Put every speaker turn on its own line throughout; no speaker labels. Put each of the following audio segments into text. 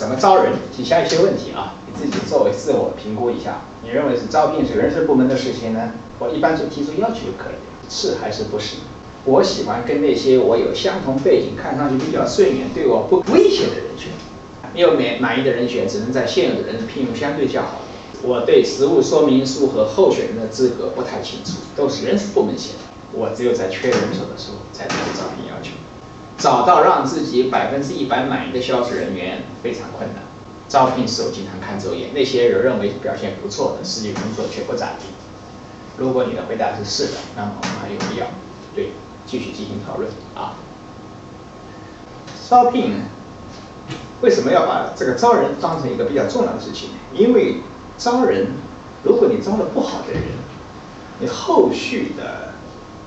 怎么招人，底下一些问题啊，你自己作为自我评估一下。你认为是招聘是人事部门的事情呢？我一般就提出要求就可以，是还是不是？我喜欢跟那些我有相同背景、看上去比较顺眼、对我不威胁的人选。没有满满意的人选，只能在现有的人聘用相对较好。我对实务说明书和候选人的资格不太清楚，都是人事部门写的。我只有在缺人手的时候才提出招聘要求。找到让自己百分之一百满意的销售人员非常困难。招聘时候经常看走眼，那些人认为表现不错的，实际工作却不咋地。如果你的回答是是的，那么我们还有必要对继续进行讨论啊。招聘为什么要把这个招人当成一个比较重要的事情？因为招人，如果你招了不好的人，你后续的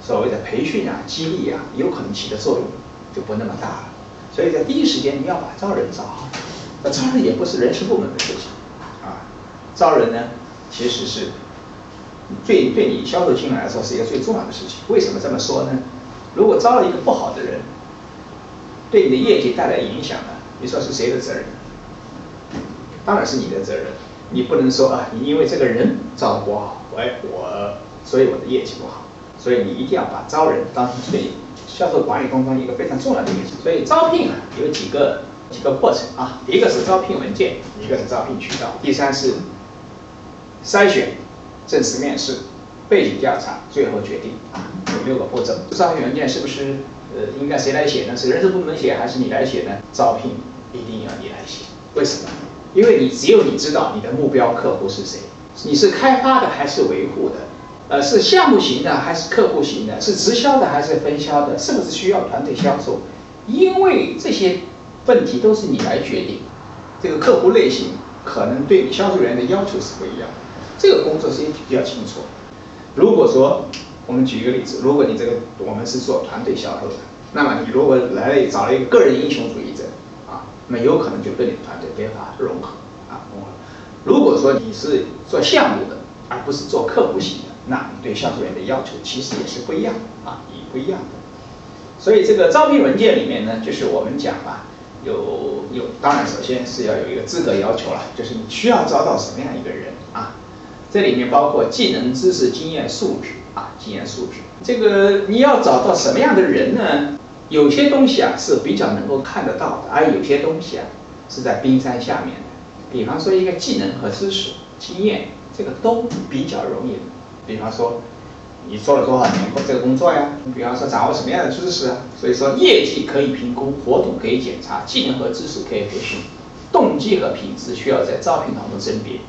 所谓的培训啊、激励啊，有可能起的作用就不那么大了。所以在第一时间你要把招人招好。那招人也不是人事部门的事情，啊，招人呢，其实是最对你销售经理来说是一个最重要的事情。为什么这么说呢？如果招了一个不好的人，对你的业绩带来影响呢？你说是谁的责任？当然是你的责任。你不能说啊，你因为这个人招不好，我我所以我的业绩不好。所以你一定要把招人当成最销售管理当中一个非常重要的因素。所以招聘啊，有几个。几个过程啊，一个是招聘文件，一个是招聘渠道，第三是筛选、正式面试、背景调查，最后决定啊，有六个步骤。招聘文件是不是呃应该谁来写呢？是人事部门写还是你来写呢？招聘一定要你来写，为什么？因为你只有你知道你的目标客户是谁，你是开发的还是维护的？呃，是项目型的还是客户型的？是直销的还是分销的？是不是需要团队销售？因为这些。问题都是你来决定，这个客户类型可能对你销售员的要求是不一样，这个工作是比较清楚。如果说我们举一个例子，如果你这个我们是做团队销售的，那么你如果来了找了一个个人英雄主义者啊，那有可能就跟你的团队没法融合啊融合。如果说你是做项目的，而不是做客户型的，那对销售员的要求其实也是不一样啊，也不一样的。所以这个招聘文件里面呢，就是我们讲啊。有有，当然首先是要有一个资格要求了，就是你需要招到什么样一个人啊？这里面包括技能、知识、经验、素质啊，经验素质。这个你要找到什么样的人呢？有些东西啊是比较能够看得到的，而有些东西啊是在冰山下面的。比方说一个技能和知识、经验，这个都比较容易。比方说。你做了多少年这个工作呀？你比方说掌握什么样的知识啊？所以说业绩可以评估，活动可以检查，技能和知识可以培训，动机和品质需要在招聘当中甄别。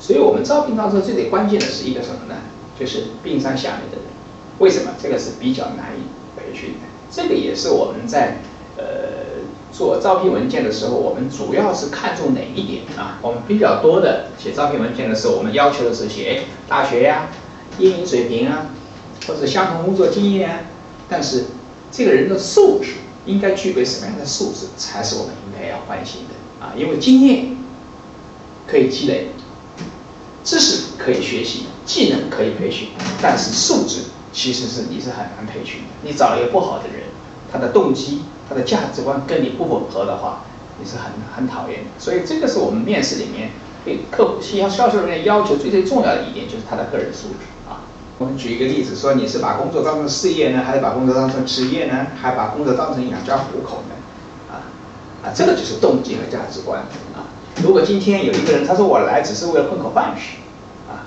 所以我们招聘当中最最关键的是一个什么呢？就是冰山下面的人。为什么？这个是比较难以培训的。这个也是我们在呃做招聘文件的时候，我们主要是看重哪一点啊？我们比较多的写招聘文件的时候，我们要求的是写大学呀。英语水平啊，或者相同工作经验啊，但是这个人的素质应该具备什么样的素质，才是我们应该要关心的啊？因为经验可以积累，知识可以学习，技能可以培训，但是素质其实是你是很难培训的。你找了一个不好的人，他的动机、他的价值观跟你不吻合的话，你是很很讨厌的。所以这个是我们面试里面对客户、销销售人员要求最最重要的一点，就是他的个人素质。我们举一个例子，说你是把工作当成事业呢，还是把工作当成职业呢？还把工作当成养家糊口呢？啊啊，这个就是动机和价值观啊。如果今天有一个人他说我来只是为了混口饭吃，啊，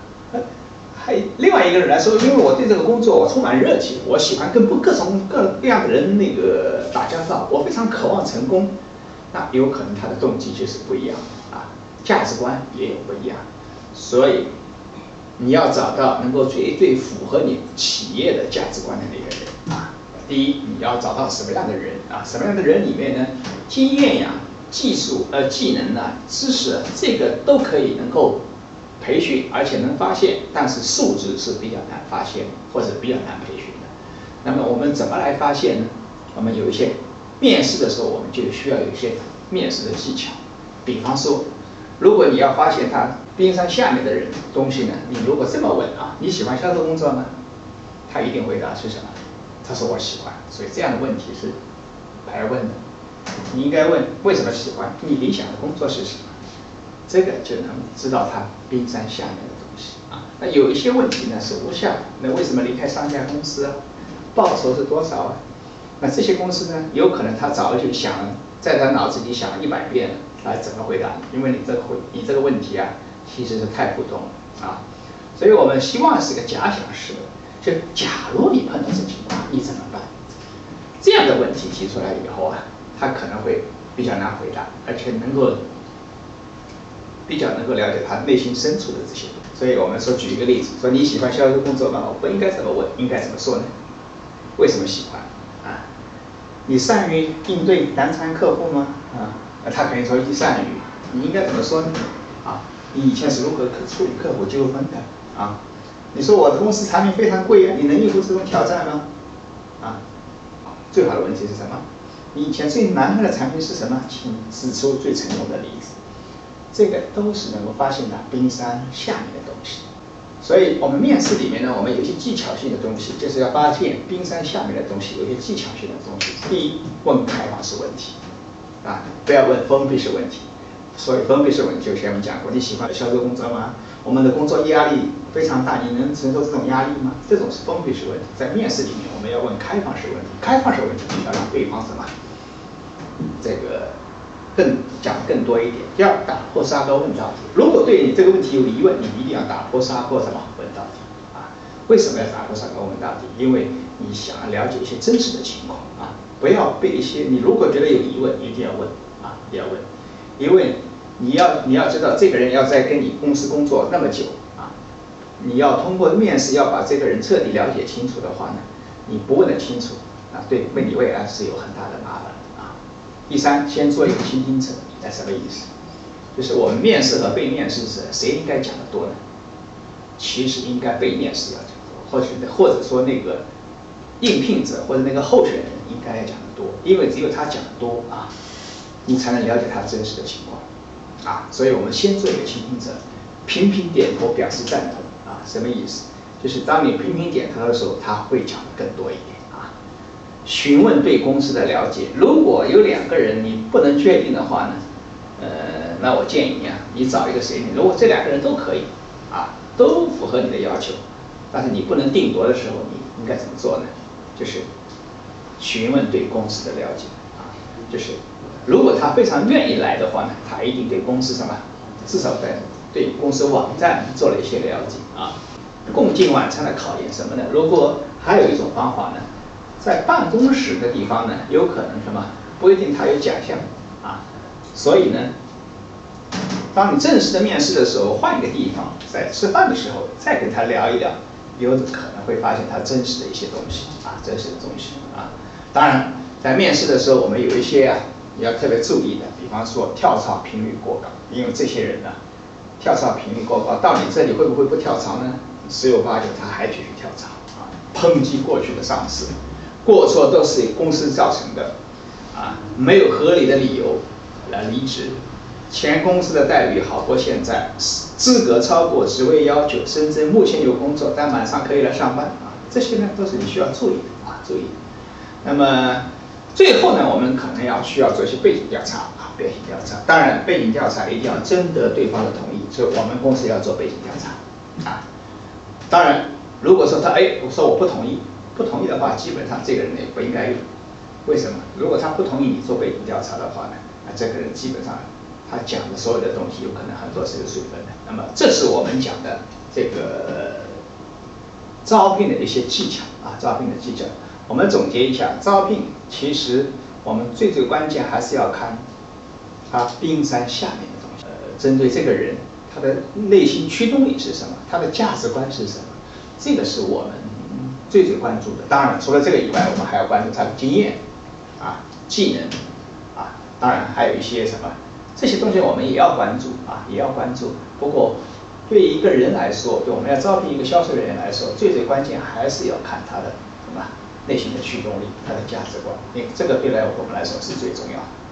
还另外一个人来说，因为我对这个工作我充满热情，我喜欢跟不各种各样的人那个打交道，我非常渴望成功，那有可能他的动机就是不一样啊，价值观也有不一样，所以。你要找到能够最最符合你企业的价值观的那个人啊。第一，你要找到什么样的人啊？什么样的人里面呢？经验呀、技术呃、技能啊、知识，这个都可以能够培训，而且能发现。但是素质是比较难发现或者比较难培训的。那么我们怎么来发现呢？我们有一些面试的时候，我们就需要有一些面试的技巧。比方说，如果你要发现他。冰山下面的人东西呢？你如果这么问啊，你喜欢销售工作吗？他一定回答是什么？他说我喜欢。所以这样的问题是白问的。你应该问为什么喜欢？你理想的工作是什么？这个就能知道他冰山下面的东西啊。那有一些问题呢是无效，那为什么离开上家公司啊？报酬是多少啊？那这些公司呢，有可能他早就想在他脑子里想了一百遍了，来怎么回答？因为你这个回你这个问题啊，其实是太普通了啊。所以我们希望是个假想式的，就假如你碰到这情况，你怎么办？这样的问题提出来以后啊，他可能会比较难回答，而且能够比较能够了解他内心深处的这些。所以我们说，举一个例子，说你喜欢销售工作吗？我不应该怎么问，应该怎么说呢？为什么喜欢？啊，你善于应对难缠客户吗？啊，他肯定说一善于。你应该怎么说呢？啊，你以前是如何处理客户纠纷的？啊，你说我的公司产品非常贵啊，你能应付这种挑战吗？啊，最好的问题是什么？你以前最难卖的产品是什么？请指出最成功的例子。这个都是能够发现的冰山下面的东西。所以我们面试里面呢，我们有些技巧性的东西，就是要发现冰山下面的东西，有些技巧性的东西。第一，问开放式问题，啊，不要问封闭式问题。所以封闭式问题，就前面讲过，你喜欢销售工作吗？我们的工作压力非常大，你能承受这种压力吗？这种是封闭式问题。在面试里面，我们要问开放式问题。开放式问题要让对方什么？这个更讲更多一点，要打破砂锅问到底。如果对你这个问题有疑问，你一定要打破砂锅什么问到底啊？为什么要打破砂锅问到底？因为你想要了解一些真实的情况啊，不要被一些你如果觉得有疑问，一定要问啊，一定要问，因为。你要你要知道，这个人要在跟你公司工作那么久啊，你要通过面试要把这个人彻底了解清楚的话呢，你不问得清楚啊，对，对你未来是有很大的麻烦啊。第三，先做一个倾听者，那什么意思？就是我们面试和被面试者谁应该讲的多呢？其实应该被面试要讲多，或者或者说那个应聘者或者那个候选人应该要讲的多，因为只有他讲的多啊，你才能了解他真实的情况。啊，所以我们先做一个倾听者，频频点头表示赞同啊，什么意思？就是当你频频点头的时候，他会讲的更多一点啊。询问对公司的了解，如果有两个人你不能确定的话呢，呃，那我建议你啊，你找一个谁？如果这两个人都可以啊，都符合你的要求，但是你不能定夺的时候，你应该怎么做呢？就是询问对公司的了解啊，就是。如果他非常愿意来的话呢，他一定对公司什么，至少在对公司网站做了一些了解啊。共进晚餐的考验什么呢？如果还有一种方法呢，在办公室的地方呢，有可能什么不一定他有假象啊。所以呢，当你正式的面试的时候，换一个地方，在吃饭的时候再跟他聊一聊，有可能会发现他真实的一些东西啊，真实的东西啊。当然，在面试的时候，我们有一些啊。你要特别注意的，比方说跳槽频率过高，因为这些人呢，跳槽频率过高，到你这里会不会不跳槽呢？十有八九他还继续跳槽啊，抨击过去的上司，过错都是公司造成的，啊，没有合理的理由来离职，前公司的待遇好过现在，资格超过职位要求，深圳目前有工作，但马上可以来上班啊，这些呢都是你需要注意的啊，注意。那么。最后呢，我们可能要需要做一些背景调查啊，背景调查。当然，背景调查一定要征得对方的同意，所以我们公司要做背景调查啊。当然，如果说他哎，我说我不同意，不同意的话，基本上这个人也不应该用。为什么？如果他不同意你做背景调查的话呢，那这个人基本上他讲的所有的东西，有可能很多是有水分的。那么，这是我们讲的这个招聘的一些技巧啊，招聘的技巧。我们总结一下，招聘其实我们最最关键还是要看他冰山下面的东西。呃，针对这个人，他的内心驱动力是什么？他的价值观是什么？这个是我们最最关注的。当然，除了这个以外，我们还要关注他的经验啊、技能啊，当然还有一些什么这些东西我们也要关注啊，也要关注。不过，对一个人来说，对我们要招聘一个销售人员来说，最最关键还是要看他的什么？内心的驱动力，他的价值观，因为这个对来我们来说是最重要的。